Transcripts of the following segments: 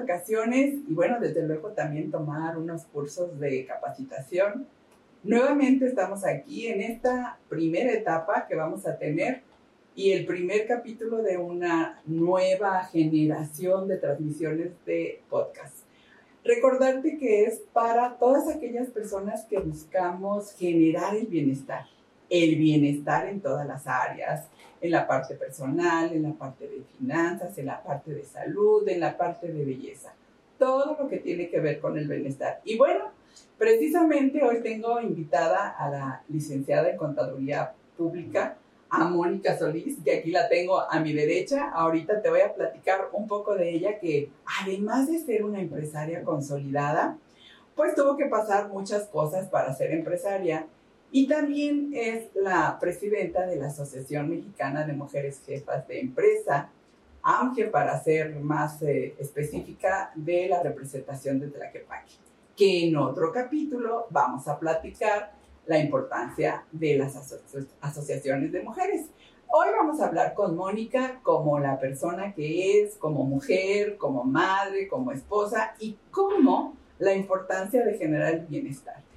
vacaciones y bueno, desde luego también tomar unos cursos de capacitación. Nuevamente estamos aquí en esta primera etapa que vamos a tener y el primer capítulo de una nueva generación de transmisiones de podcast. Recordarte que es para todas aquellas personas que buscamos generar el bienestar, el bienestar en todas las áreas, en la parte personal, en la parte de finanzas, en la parte de salud, en la parte de belleza, todo lo que tiene que ver con el bienestar. Y bueno, precisamente hoy tengo invitada a la licenciada en Contaduría Pública, a Mónica Solís, que aquí la tengo a mi derecha. Ahorita te voy a platicar un poco de ella, que además de ser una empresaria consolidada, pues tuvo que pasar muchas cosas para ser empresaria. Y también es la presidenta de la Asociación Mexicana de Mujeres Jefas de Empresa, aunque para ser más eh, específica de la representación de Tlaquepaque, que en otro capítulo vamos a platicar la importancia de las asociaciones de mujeres. Hoy vamos a hablar con Mónica como la persona que es, como mujer, como madre, como esposa y cómo la importancia de generar el bienestar.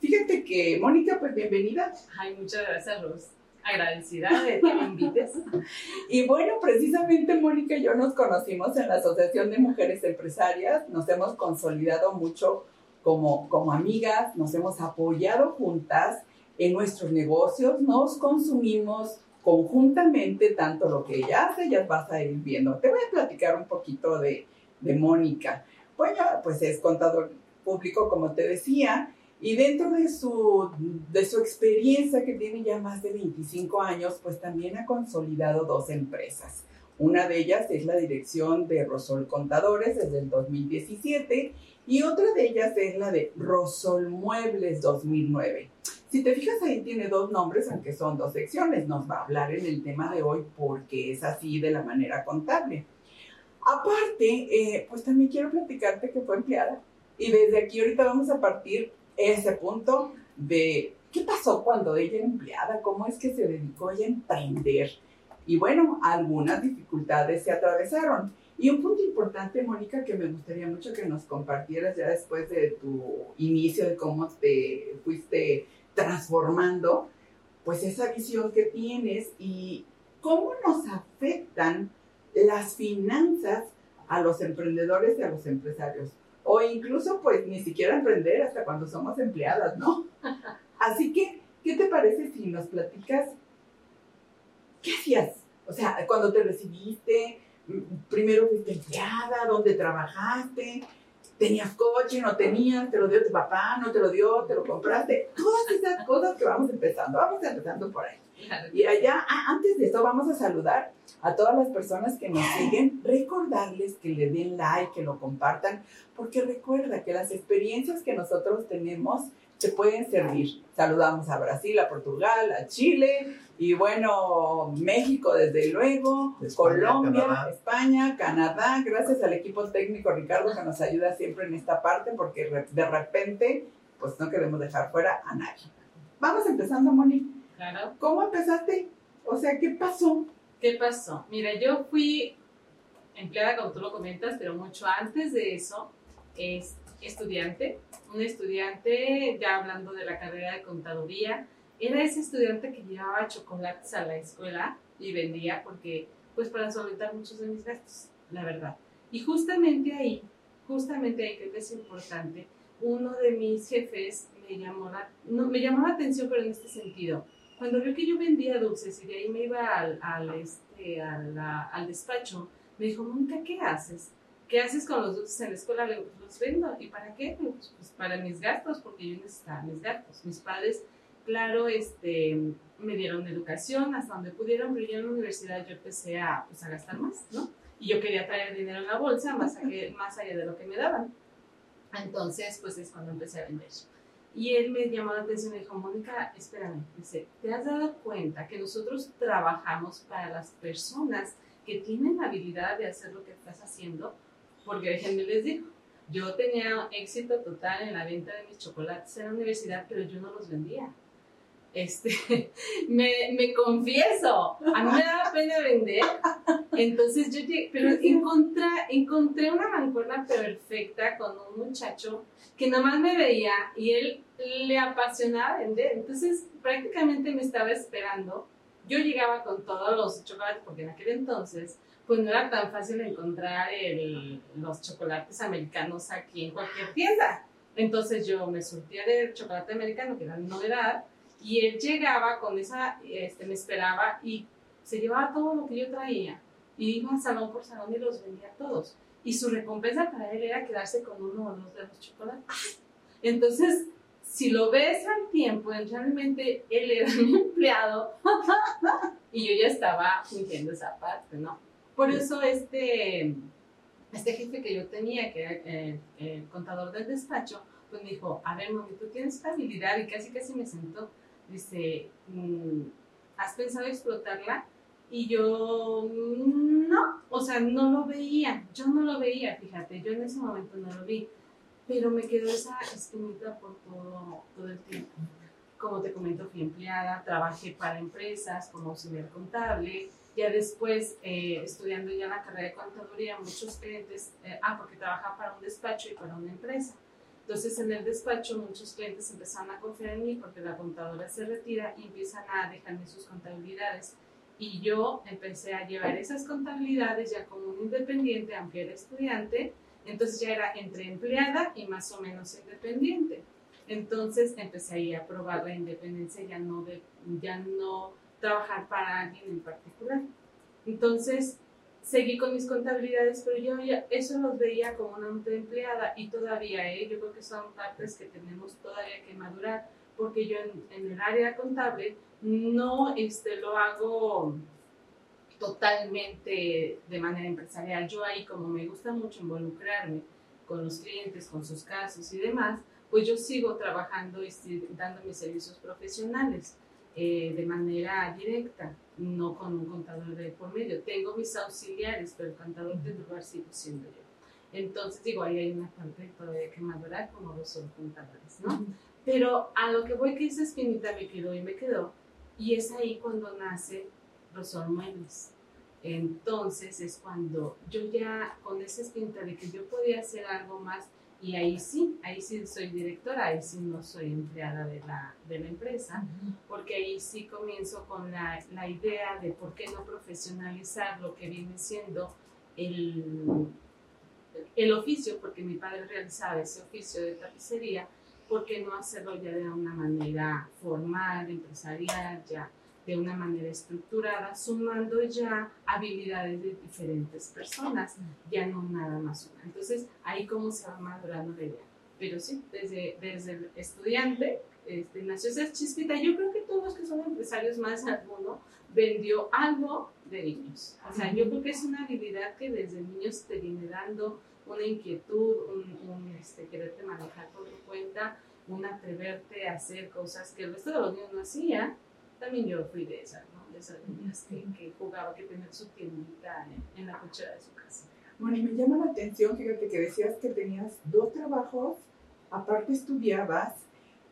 Fíjate que, Mónica, pues bienvenida. Ay, muchas gracias, Luz. Agradecida de que me invites. y bueno, precisamente Mónica y yo nos conocimos en la Asociación de Mujeres Empresarias, nos hemos consolidado mucho como, como amigas, nos hemos apoyado juntas en nuestros negocios, nos consumimos conjuntamente tanto lo que ella hace, ya vas a ir viendo. Te voy a platicar un poquito de, de Mónica. Bueno, pues es contador público, como te decía, y dentro de su, de su experiencia, que tiene ya más de 25 años, pues también ha consolidado dos empresas. Una de ellas es la dirección de Rosol Contadores desde el 2017 y otra de ellas es la de Rosol Muebles 2009. Si te fijas ahí tiene dos nombres, aunque son dos secciones. Nos va a hablar en el tema de hoy porque es así de la manera contable. Aparte, eh, pues también quiero platicarte que fue empleada. Y desde aquí ahorita vamos a partir ese punto de qué pasó cuando ella era empleada, cómo es que se dedicó ella a emprender. Y bueno, algunas dificultades se atravesaron. Y un punto importante, Mónica, que me gustaría mucho que nos compartieras ya después de tu inicio, de cómo te fuiste transformando, pues esa visión que tienes y cómo nos afectan las finanzas a los emprendedores y a los empresarios. O incluso, pues, ni siquiera emprender hasta cuando somos empleadas, ¿no? Así que, ¿qué te parece si nos platicas qué hacías? O sea, cuando te recibiste, primero fuiste empleada, dónde trabajaste, tenías coche, no tenías, te lo dio tu papá, no te lo dio, te lo compraste, todas esas cosas que vamos empezando, vamos empezando por ahí. Y allá, ah, antes de esto, vamos a saludar a todas las personas que nos siguen, recordarles que le den like, que lo compartan, porque recuerda que las experiencias que nosotros tenemos te pueden servir. Saludamos a Brasil, a Portugal, a Chile y bueno, México desde luego, Colombia, España, Canadá, gracias al equipo técnico Ricardo que nos ayuda siempre en esta parte porque de repente pues no queremos dejar fuera a nadie. Vamos empezando, Moni. Claro. ¿Cómo empezaste? O sea, ¿qué pasó? ¿Qué pasó? Mira, yo fui empleada, como tú lo comentas, pero mucho antes de eso, es estudiante, un estudiante, ya hablando de la carrera de contaduría, era ese estudiante que llevaba chocolates a la escuela y vendía porque, pues para solventar muchos de mis gastos, la verdad. Y justamente ahí, justamente ahí creo que es importante, uno de mis jefes me llamó la, no, me llamó la atención, pero en este sentido. Cuando vio que yo vendía dulces y de ahí me iba al, al, este, al, al despacho, me dijo, Mónica, ¿qué haces? ¿qué haces con los dulces en la escuela? Los vendo. ¿Y para qué? Pues, pues, para mis gastos, porque yo necesitaba mis gastos. Mis padres, claro, este, me dieron educación hasta donde pudieron, pero yo en la universidad yo empecé a, pues, a gastar más, ¿no? Y yo quería traer dinero en la bolsa más, más allá de lo que me daban. Entonces, pues es cuando empecé a vender. Y él me llamó la atención y dijo, Mónica, espérame, dice, ¿te has dado cuenta que nosotros trabajamos para las personas que tienen la habilidad de hacer lo que estás haciendo? Porque déjenme les digo, yo tenía éxito total en la venta de mis chocolates en la universidad, pero yo no los vendía. Este, me, me, confieso, a mí me daba pena vender, entonces yo llegué, pero encontré, encontré una mancuerna perfecta con un muchacho que nomás me veía y él le apasionaba vender, entonces prácticamente me estaba esperando. Yo llegaba con todos los chocolates, porque en aquel entonces pues no era tan fácil encontrar el, los chocolates americanos aquí en cualquier tienda. Entonces yo me surtía de chocolate americano, que era novedad, y él llegaba con esa, este, me esperaba y se llevaba todo lo que yo traía. Y iba salón por salón y los vendía todos. Y su recompensa para él era quedarse con uno o dos de los chocolates. Entonces, si lo ves al tiempo, realmente él era mi empleado y yo ya estaba fingiendo esa parte, ¿no? Por eso este, este jefe que yo tenía, que era eh, el contador del despacho, pues me dijo, a ver, mami, tú tienes esta habilidad y casi casi me sentó dice, mm, ¿has pensado explotarla? Y yo, no, o sea, no lo veía, yo no lo veía, fíjate, yo en ese momento no lo vi, pero me quedó esa espinita por todo, todo el tiempo. Como te comento, fui empleada, trabajé para empresas como auxiliar contable, ya después eh, estudiando ya la carrera de contaduría, muchos clientes, eh, ah, porque trabajaba para un despacho y para una empresa entonces en el despacho muchos clientes empezaron a confiar en mí porque la contadora se retira y empiezan a dejarme sus contabilidades. Y yo empecé a llevar esas contabilidades ya como un independiente, aunque era estudiante, entonces ya era entre empleada y más o menos independiente. Entonces empecé ahí a probar la independencia, ya no, de, ya no trabajar para alguien en particular. Entonces seguí con mis contabilidades, pero yo ya eso los veía como una empleada y todavía, ¿eh? yo creo que son partes que tenemos todavía que madurar, porque yo en, el área contable no este, lo hago totalmente de manera empresarial. Yo ahí, como me gusta mucho involucrarme con los clientes, con sus casos y demás, pues yo sigo trabajando y dando mis servicios profesionales. Eh, de manera directa, no con un contador de por medio. Tengo mis auxiliares, pero el contador de lugar sigo siendo yo. Entonces, digo, ahí hay una parte todavía que madurar como dos son contadores, ¿no? Pero a lo que voy que esa espinita me quedó y me quedó, y es ahí cuando nace Rosol Muebles. Entonces es cuando yo ya con esa espinita de que yo podía hacer algo más y ahí sí, ahí sí soy directora, ahí sí no soy empleada de la, de la empresa, porque ahí sí comienzo con la, la, idea de por qué no profesionalizar lo que viene siendo el, el oficio, porque mi padre realizaba ese oficio de tapicería, ¿por qué no hacerlo ya de una manera formal, empresarial, ya de una manera estructurada, sumando ya habilidades de diferentes personas, ya no nada más una. Entonces, ahí cómo se va madurando la idea. Pero sí, desde, desde el estudiante este, nació esa chispita. Yo creo que todos los que son empresarios, más alguno, vendió algo de niños. O sea, yo creo que es una habilidad que desde niños te viene dando una inquietud, un, este, quererte manejar por tu cuenta, un atreverte a hacer cosas que el resto de los niños no hacían también yo fui de esas, ¿no? De esas niñas que, que jugaba, que tenía su tiendita en, la cochera de su casa. Bueno, y me llama la atención, fíjate que decías que tenías dos trabajos, aparte estudiabas,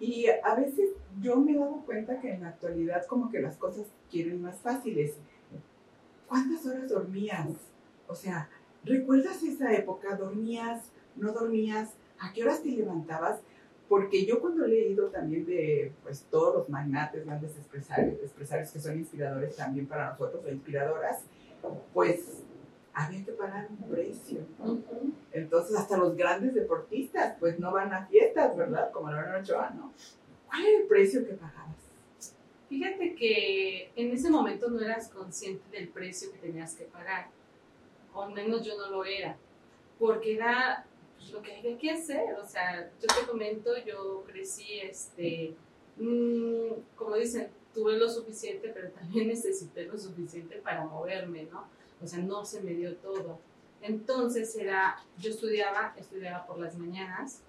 y a veces yo me he dado cuenta que en la actualidad como que las cosas quieren más fáciles. ¿Cuántas horas dormías? O sea, ¿recuerdas esa época? ¿Dormías? ¿No dormías? ¿A qué horas te levantabas? Porque yo cuando he leído también de pues, todos los magnates, grandes empresarios, empresarios que son inspiradores también para nosotros, o inspiradoras, pues había que pagar un precio. Entonces, hasta los grandes deportistas, pues no van a fiestas, ¿verdad? Como la Ochoa, ¿no? ¿Cuál era el precio que pagabas? Fíjate que en ese momento no eras consciente del precio que tenías que pagar, o al menos yo no lo era, porque era lo que hay que hacer. O sea, yo te comento, yo crecí, este, mmm, como dicen, tuve lo suficiente, pero también necesité lo suficiente para moverme, ¿no? O sea, no se me dio todo. Entonces era, yo estudiaba, estudiaba por las mañanas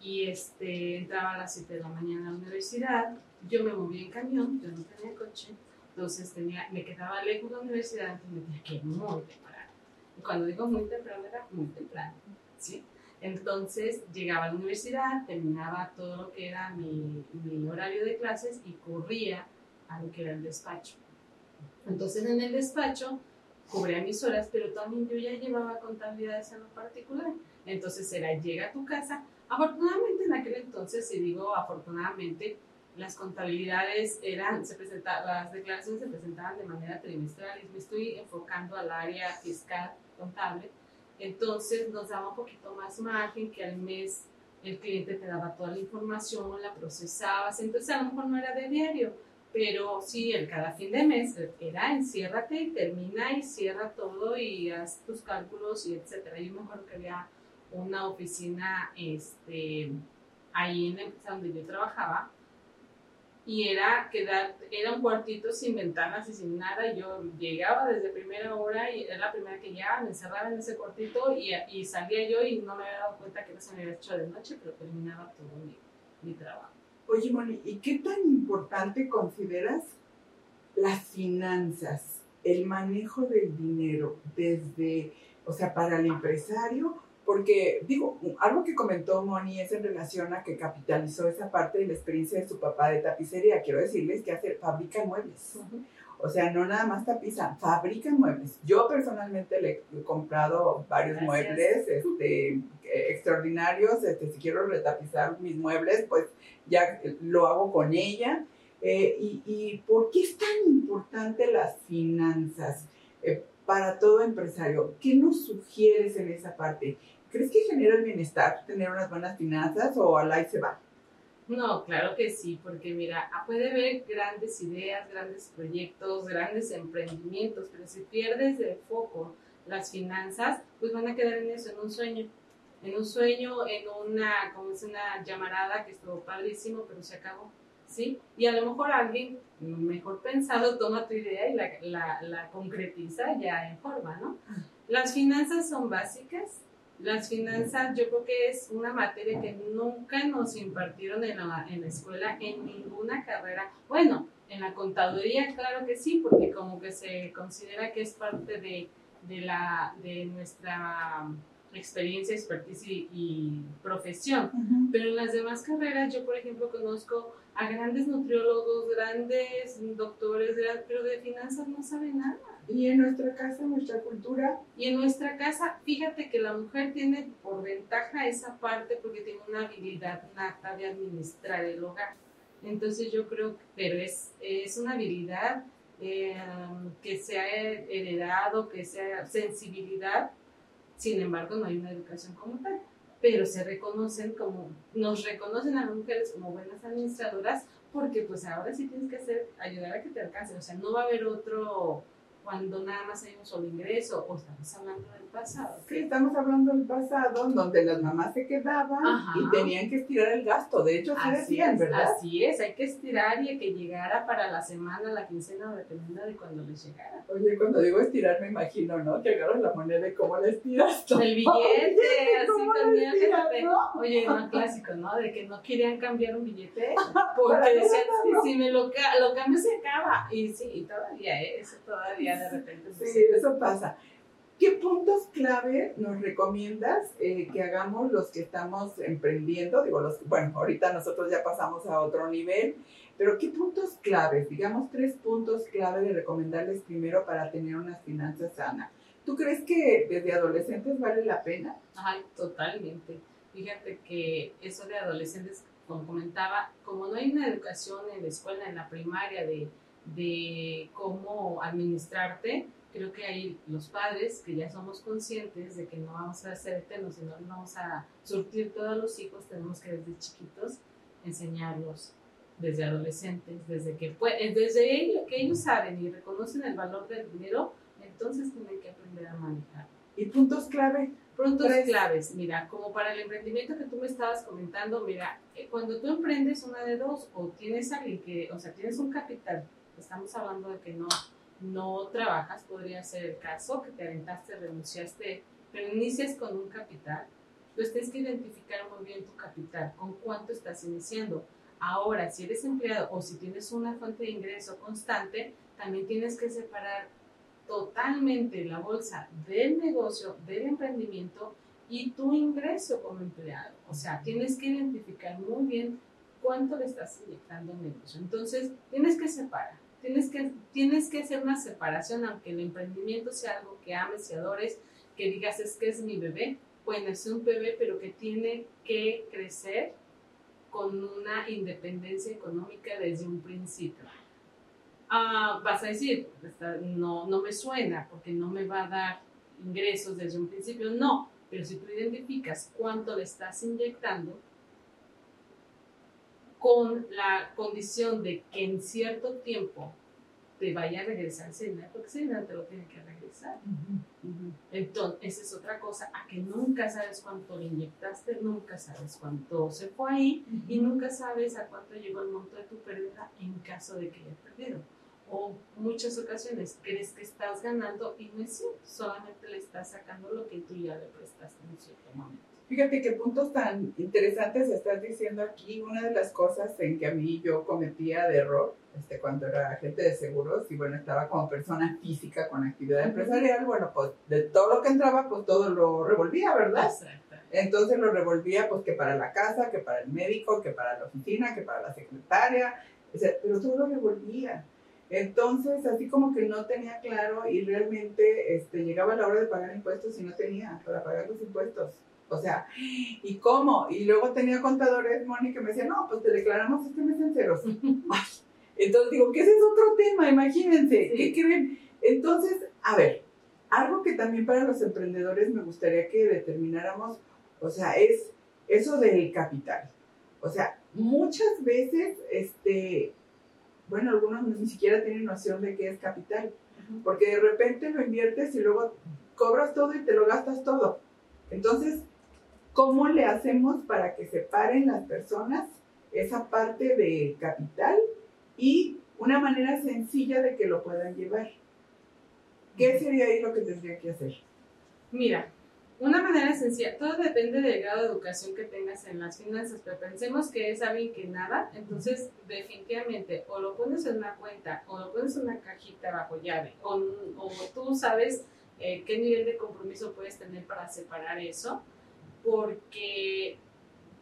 y este, entraba a las 7 de la mañana a la universidad, yo me movía en camión, yo no tenía coche, entonces tenía, me quedaba lejos de la universidad, entonces me tenía que ir muy temprano. Y cuando digo muy temprano, era muy temprano, ¿sí? Entonces llegaba a la universidad, terminaba todo lo que era mi, horario de clases y corría a lo que era el despacho. Entonces en el despacho cubría mis horas, pero también yo ya llevaba contabilidades en lo particular. Entonces era, llega a tu casa. Afortunadamente en aquel entonces, si digo afortunadamente, las contabilidades eran, se presentaban, las declaraciones se presentaban de manera trimestral y me estoy enfocando al área fiscal contable. Entonces nos daba un poquito más margen que al mes el cliente te daba toda la información, la procesabas, entonces a lo mejor no era de diario, pero sí, el cada fin de mes era enciérrate y termina y cierra todo y haz tus cálculos y etcétera. Yo me acuerdo que había una oficina este, ahí en la empresa donde yo trabajaba y era quedar, era un cuartito sin ventanas y sin nada. Yo llegaba desde primera hora y era la primera que llegaba, me encerraba en ese cuartito y, y salía yo y no me había dado cuenta que no se me había hecho de noche, pero terminaba todo mi, mi trabajo. Oye, Moni, ¿y qué tan importante consideras las finanzas, el manejo del dinero desde, o sea, para el empresario? Porque, digo, algo que comentó Moni es en relación a que capitalizó esa parte de la experiencia de su papá de tapicería. Quiero decirles que hace, fabrica muebles. O sea, no nada más tapizan, fabrican muebles. Yo personalmente le he comprado varios muebles este, extraordinarios. Este, si quiero retapizar mis muebles, pues ya lo hago con ella. Eh, y, y, por qué es tan importante las finanzas eh, para todo empresario? ¿Qué nos sugieres en esa parte? ¿Crees que genera el bienestar tener unas buenas finanzas o al ahí se va? No, claro que sí, porque mira, ah, puede haber grandes ideas, grandes proyectos, grandes emprendimientos, pero si pierdes de foco las finanzas, pues van a quedar en eso, en un sueño. En un sueño, en una, como es una llamarada que estuvo padrísimo, pero se acabó. ¿Sí? Y a lo mejor alguien mejor pensado toma tu idea y la, la, la concretiza ya en forma, ¿no? Las finanzas son básicas, las finanzas yo creo que es una materia que nunca nos impartieron en la, en la escuela, en ninguna carrera. Bueno, en la contaduría claro que sí, porque como que se considera que es parte de, de, la, de nuestra experiencia, expertise y, profesión. Pero en las demás carreras, yo por ejemplo conozco a grandes nutriólogos, grandes doctores, pero de finanzas no saben nada. Y en nuestra casa, nuestra cultura. Y en nuestra casa, fíjate que la mujer tiene por ventaja esa parte porque tiene una habilidad nata de administrar el hogar. Entonces yo creo que, pero es, es una habilidad eh, que se ha heredado, que sea sensibilidad, sin embargo no hay una educación como tal, pero se reconocen como, nos reconocen a las mujeres como buenas administradoras porque pues ahora sí tienes que hacer, ayudar a que te alcance, o sea, no va a haber otro cuando nada más hay un solo ingreso o estamos hablando del pasado. Sí, estamos hablando del pasado, donde las mamás se quedaban y tenían que estirar el gasto. De hecho, se decían, ¿verdad? Así es, hay que estirar y que llegara para la semana, la quincena, dependiendo de cuando les llegara. Oye, cuando digo estirar, me imagino, ¿no? Que agarras la moneda y cómo la estiras. El billete, así también, fíjate. Oye, no clásico, ¿no? De que no querían cambiar un billete porque decían, si, si me lo, lo cambio se acaba. Y sí, y todavía, ¿eh? eso todavía de repente. Sí, eso pasa. ¿Qué puntos clave nos recomiendas eh, que hagamos los que estamos emprendiendo? Digo, los, bueno, ahorita nosotros ya pasamos a otro nivel, pero ¿qué puntos claves? Digamos tres puntos clave de recomendarles primero para tener unas finanzas sanas. ¿Tú crees que desde adolescentes vale la pena? Ay, totalmente. Fíjate que eso de adolescentes, como comentaba, como no hay una educación en la escuela, en la primaria, de de cómo administrarte, creo que ahí los padres, que ya somos conscientes de que no vamos a ser eternos, sino no vamos a surtir todos los hijos, tenemos que desde chiquitos enseñarlos, desde adolescentes, desde que, desde ellos, que ellos saben y reconocen el valor del dinero, entonces tienen que aprender a manejar. ¿Y puntos clave? Puntos claves, mira, como para el emprendimiento que tú me estabas comentando, mira, eh, cuando tú emprendes una de dos o tienes alguien que, o sea, tienes un capital estamos hablando de que no, no trabajas, podría ser el caso, que te aventaste, renunciaste, pero inicias con un capital, pues tienes que identificar muy bien tu capital, con cuánto estás iniciando. Ahora, si eres empleado o si tienes una fuente de ingreso constante, también tienes que separar totalmente la bolsa del negocio, del emprendimiento y tu ingreso como empleado. O sea, tienes que identificar muy bien cuánto le estás inyectando en negocio. Entonces, tienes que separar. Tienes que, tienes que hacer una separación, aunque el emprendimiento sea algo que ames y adores, que digas es que es mi bebé. Bueno, es un bebé, pero que tiene que crecer con una independencia económica desde un principio. Ah, vas a decir, no, no me suena porque no me va a dar ingresos desde un principio. No, pero si tú identificas cuánto le estás inyectando, con la condición de que en cierto tiempo te vaya a regresar dinero, porque dinero te lo tiene que regresar. Entonces, esa es otra cosa, a que nunca sabes cuánto le inyectaste, nunca sabes cuánto se fue ahí y nunca sabes a cuánto llegó el monto de tu pérdida en caso de que haya perdido. O muchas ocasiones crees que estás ganando y no es cierto, solamente le estás sacando lo que tú ya le prestaste en cierto momento. Fíjate qué puntos tan interesantes estás diciendo aquí. Una de las cosas en que a mí yo cometía de error este, cuando era agente de seguros y bueno, estaba como persona física con actividad empresarial, bueno, pues de todo lo que entraba, pues todo lo revolvía, ¿verdad? Exacto. Entonces lo revolvía pues que para la casa, que para el médico, que para la oficina, que para la secretaria, pero todo lo revolvía. Entonces, así como que no tenía claro y realmente este, llegaba la hora de pagar impuestos y no tenía para pagar los impuestos. O sea, ¿y cómo? Y luego tenía contadores, Moni, que me decían, no, pues te declaramos este mes en ceros. Entonces digo, que ese es otro tema, imagínense, ¿qué creen? Entonces, a ver, algo que también para los emprendedores me gustaría que determináramos, o sea, es eso del capital. O sea, muchas veces, este, bueno, algunos ni siquiera tienen noción de qué es capital, porque de repente lo inviertes y luego cobras todo y te lo gastas todo. Entonces, ¿Cómo le hacemos para que separen las personas esa parte de capital y una manera sencilla de que lo puedan llevar? ¿Qué sería ahí lo que tendría que hacer? Mira, una manera sencilla, todo depende del grado de educación que tengas en las finanzas, pero pensemos que es alguien que nada, entonces definitivamente o lo pones en una cuenta o lo pones en una cajita bajo llave o, tú sabes eh, qué nivel de compromiso puedes tener para separar eso porque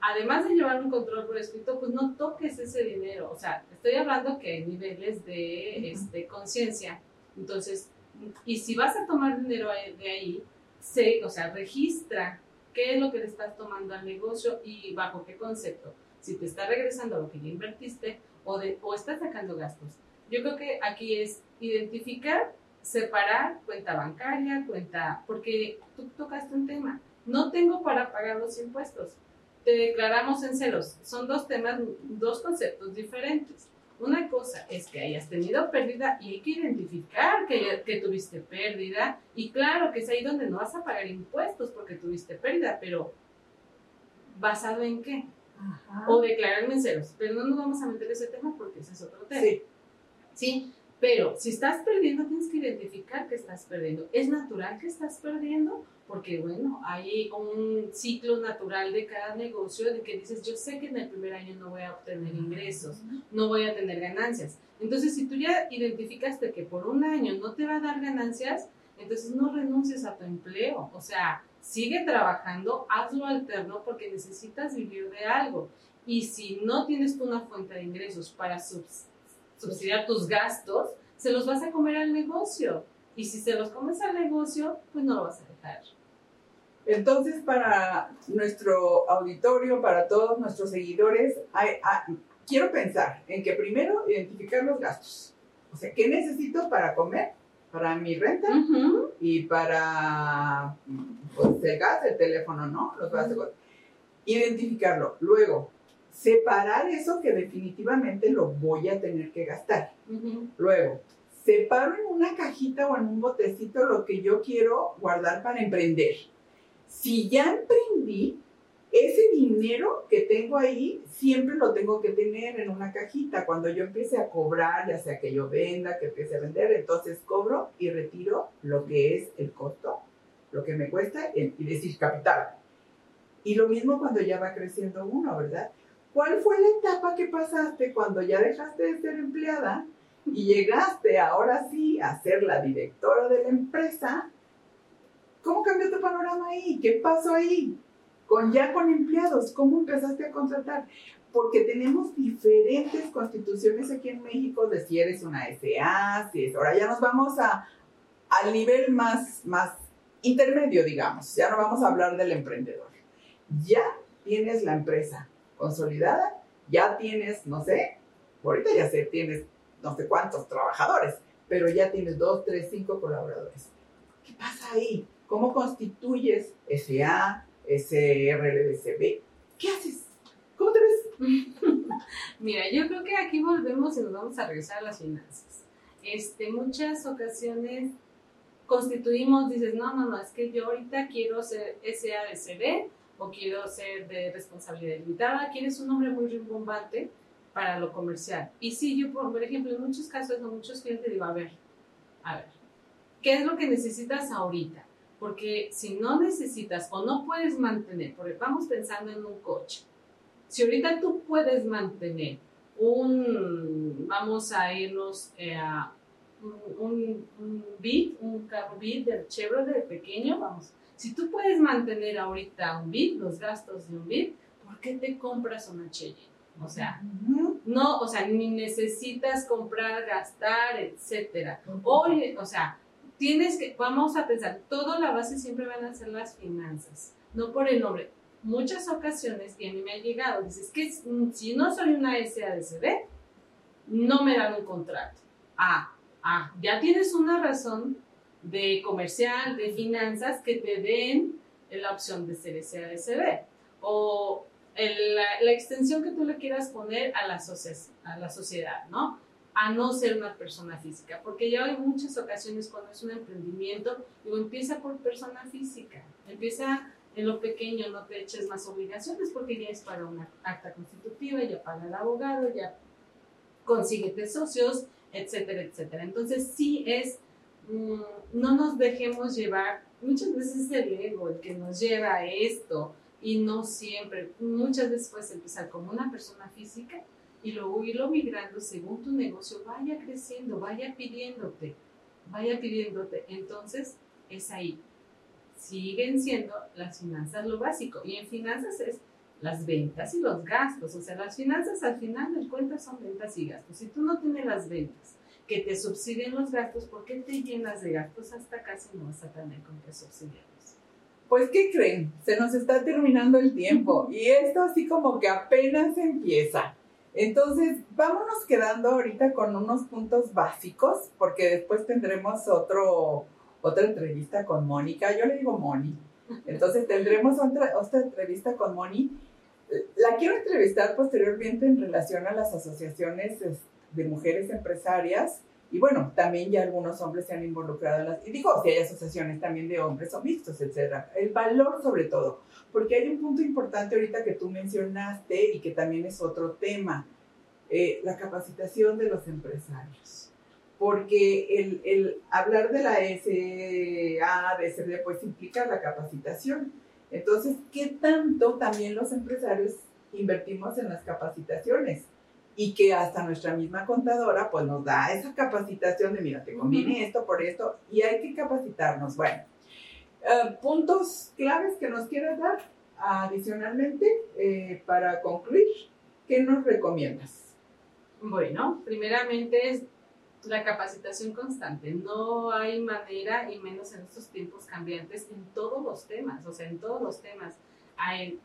además de llevar un control por escrito, pues no toques ese dinero. O sea, estoy hablando que hay niveles de este, conciencia. Entonces, y si vas a tomar dinero de ahí, sé, o sea, registra qué es lo que le estás tomando al negocio y bajo qué concepto. Si te está regresando lo que ya invertiste o, de, o estás sacando gastos. Yo creo que aquí es identificar, separar cuenta bancaria, cuenta, porque tú tocaste un tema no tengo para pagar los impuestos. Te declaramos en ceros. Son dos temas, dos conceptos diferentes. Una cosa es que hayas tenido pérdida y hay que identificar que, que, tuviste pérdida. Y claro que es ahí donde no vas a pagar impuestos porque tuviste pérdida, pero ¿basado en qué? O declararme en ceros. Pero no nos vamos a meter ese tema porque ese es otro tema. Sí. Sí, pero si estás perdiendo, tienes que identificar que estás perdiendo. ¿Es natural que estás perdiendo? porque bueno, hay un ciclo natural de cada negocio de que dices, yo sé que en el primer año no voy a obtener ingresos, no voy a tener ganancias. Entonces, si tú ya identificaste que por un año no te va a dar ganancias, entonces no renuncies a tu empleo, o sea, sigue trabajando, hazlo alterno porque necesitas vivir de algo. Y si no tienes tú una fuente de ingresos para subsidiar tus gastos, se los vas a comer al negocio. Y si se los comes al negocio, pues no lo vas a dejar. Entonces, para nuestro auditorio, para todos nuestros seguidores, quiero pensar en que primero identificar los gastos. O sea, ¿qué necesito para comer? Para mi renta y para pues, el gas, el teléfono, ¿no? Los gastos. Identificarlo. Luego, separar eso que definitivamente lo voy a tener que gastar. Luego, separo en una cajita o en un botecito lo que yo quiero guardar para emprender. Si ya emprendí, ese dinero que tengo ahí siempre lo tengo que tener en una cajita. Cuando yo empiece a cobrar, ya sea que yo venda, que empiece a vender, entonces cobro y retiro lo que es el costo, lo que me cuesta, y decir capital. Y lo mismo cuando ya va creciendo uno, ¿verdad? ¿Cuál fue la etapa que pasaste cuando ya dejaste de ser empleada y llegaste ahora sí a ser la directora de la empresa, ¿Cómo cambió tu panorama ahí? ¿Qué pasó ahí? Con ya con empleados, ¿cómo empezaste a contratar? Porque tenemos diferentes constituciones aquí en México de si eres una SA, si es. Ahora ya nos vamos a, al nivel más, más intermedio, digamos. Ya no vamos a hablar del emprendedor. Ya tienes la empresa consolidada, ya tienes, no sé, ahorita ya sé, tienes no sé cuántos trabajadores, pero ya tienes dos, tres, cinco colaboradores. ¿Qué pasa ahí? ¿Cómo constituyes SA, SRLDCB? ¿Qué haces? ¿Cómo te ves? Mira, yo creo que aquí volvemos y nos vamos a regresar a las finanzas. Este, muchas ocasiones constituimos, dices, no, no, no, es que yo ahorita quiero ser SADCB o quiero ser de responsabilidad limitada, quieres un nombre muy rimbombante para lo comercial. Y sí, yo, por ejemplo, en muchos casos, en muchos clientes digo, a ver, a ver, ¿qué es lo que necesitas ahorita? Porque si no necesitas o no puedes mantener, porque vamos pensando en un coche, si ahorita tú puedes mantener un, vamos a irnos eh, a un, un, Beat, un carro Beat del Chevrolet pequeño, vamos, si tú puedes mantener ahorita un Beat, los gastos de un Beat, ¿por qué te compras una Cheyenne? O sea, no, o sea, ni necesitas comprar, gastar, etcétera. Oye, o sea, tienes que, vamos a pensar, toda la base siempre van a ser las finanzas, no por el nombre. Muchas ocasiones, y a mí me ha llegado, dices que si no soy una SADCB, no me dan un contrato. Ah, ah, ya tienes una razón de comercial, de finanzas, que te den la opción de ser SADCB. O la, extensión que tú le quieras poner a la, la sociedad, ¿no? A no ser una persona física, porque ya hay muchas ocasiones cuando es un emprendimiento, digo, empieza por persona física, empieza en lo pequeño, no te eches más obligaciones porque ya es para una acta constitutiva, ya paga el abogado, ya consíguete socios, etcétera, etcétera. Entonces sí es, no nos dejemos llevar, muchas veces es el ego el que nos lleva a esto, y no siempre, muchas veces puedes empezar como una persona física y luego irlo migrando según tu negocio vaya creciendo, vaya pidiéndote, vaya pidiéndote. Entonces es ahí. Siguen siendo las finanzas lo básico y en finanzas es las ventas y los gastos. O sea, las finanzas al final del cuenta son ventas y gastos. Si tú no tienes las ventas que te subsidien los gastos, ¿por qué te llenas de gastos hasta casi no vas a tener con qué subsidiar? Pues, ¿qué creen? Se nos está terminando el tiempo y esto así como que apenas empieza. Entonces, vámonos quedando ahorita con unos puntos básicos, porque después tendremos otro, otra entrevista con Mónica. Yo le digo Moni. Entonces, tendremos otra, otra entrevista con Moni. La quiero entrevistar posteriormente en relación a las asociaciones de mujeres empresarias y bueno, también ya algunos hombres se han involucrado en las, y digo, si hay asociaciones también de hombres o mixtos, etcétera. El valor sobre todo, porque hay un punto importante ahorita que tú mencionaste y que también es otro tema, eh, la capacitación de los empresarios. Porque el, el hablar de la SA, de SD, pues implica la capacitación. Entonces, ¿qué tanto también los empresarios invertimos en las capacitaciones? Y que hasta nuestra misma contadora pues nos da esa capacitación de, mira, te conviene esto por esto y hay que capacitarnos. Bueno, eh, puntos claves que nos quieras dar adicionalmente eh, para concluir, ¿qué nos recomiendas? Bueno, primeramente es la capacitación constante. No hay manera, y menos en estos tiempos cambiantes, en todos los temas, o sea, en todos los temas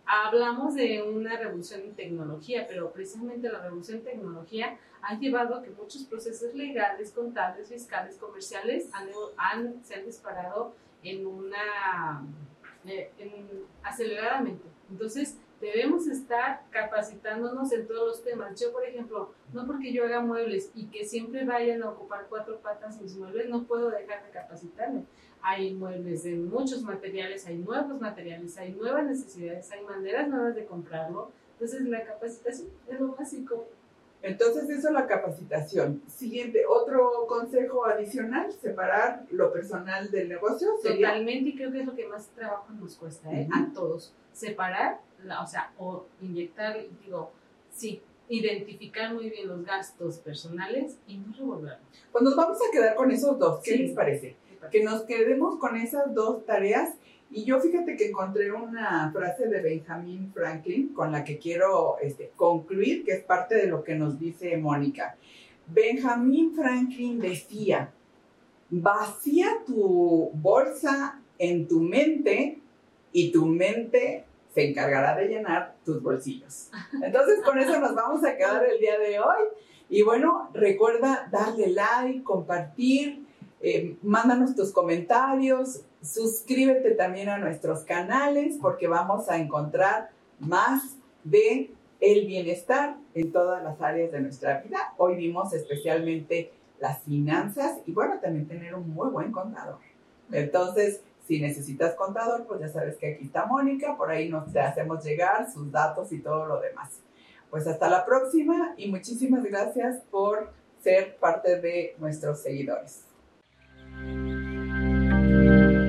hablamos de una revolución en tecnología, pero precisamente la revolución en tecnología ha llevado a que muchos procesos legales, contables, fiscales, comerciales han, se han disparado en una eh, aceleradamente. Entonces, debemos estar capacitándonos en todos los temas. Yo, por ejemplo, no porque yo haga muebles y que siempre vayan a ocupar cuatro patas mis muebles, no puedo dejar de capacitarme hay muebles de muchos materiales, hay nuevos materiales, hay nuevas necesidades, hay maneras nuevas de comprarlo. Entonces la capacitación es lo básico. Entonces eso es la capacitación. Siguiente, otro consejo adicional, separar lo personal del negocio. Totalmente, y creo que es lo que más trabajo nos cuesta, ¿eh? a todos. Separar, o sea, o inyectar, digo, sí, identificar muy bien los gastos personales y no revolverlos. Pues nos vamos a quedar con esos dos, ¿qué les parece? Que nos quedemos con esas dos tareas. Y yo fíjate que encontré una frase de Benjamin Franklin con la que quiero este, concluir, que es parte de lo que nos dice Mónica. Benjamin Franklin decía, vacía tu bolsa en tu mente y tu mente se encargará de llenar tus bolsillos. Entonces, con eso nos vamos a quedar el día de hoy. Y bueno, recuerda darle like, compartir, eh, mándanos tus comentarios, suscríbete también a nuestros canales porque vamos a encontrar más de el bienestar en todas las áreas de nuestra vida. Hoy vimos especialmente las finanzas y bueno, también tener un muy buen contador. Entonces, si necesitas contador, pues ya sabes que aquí está Mónica, por ahí nos te hacemos llegar sus datos y todo lo demás. Pues hasta la próxima y muchísimas gracias por ser parte de nuestros seguidores. Música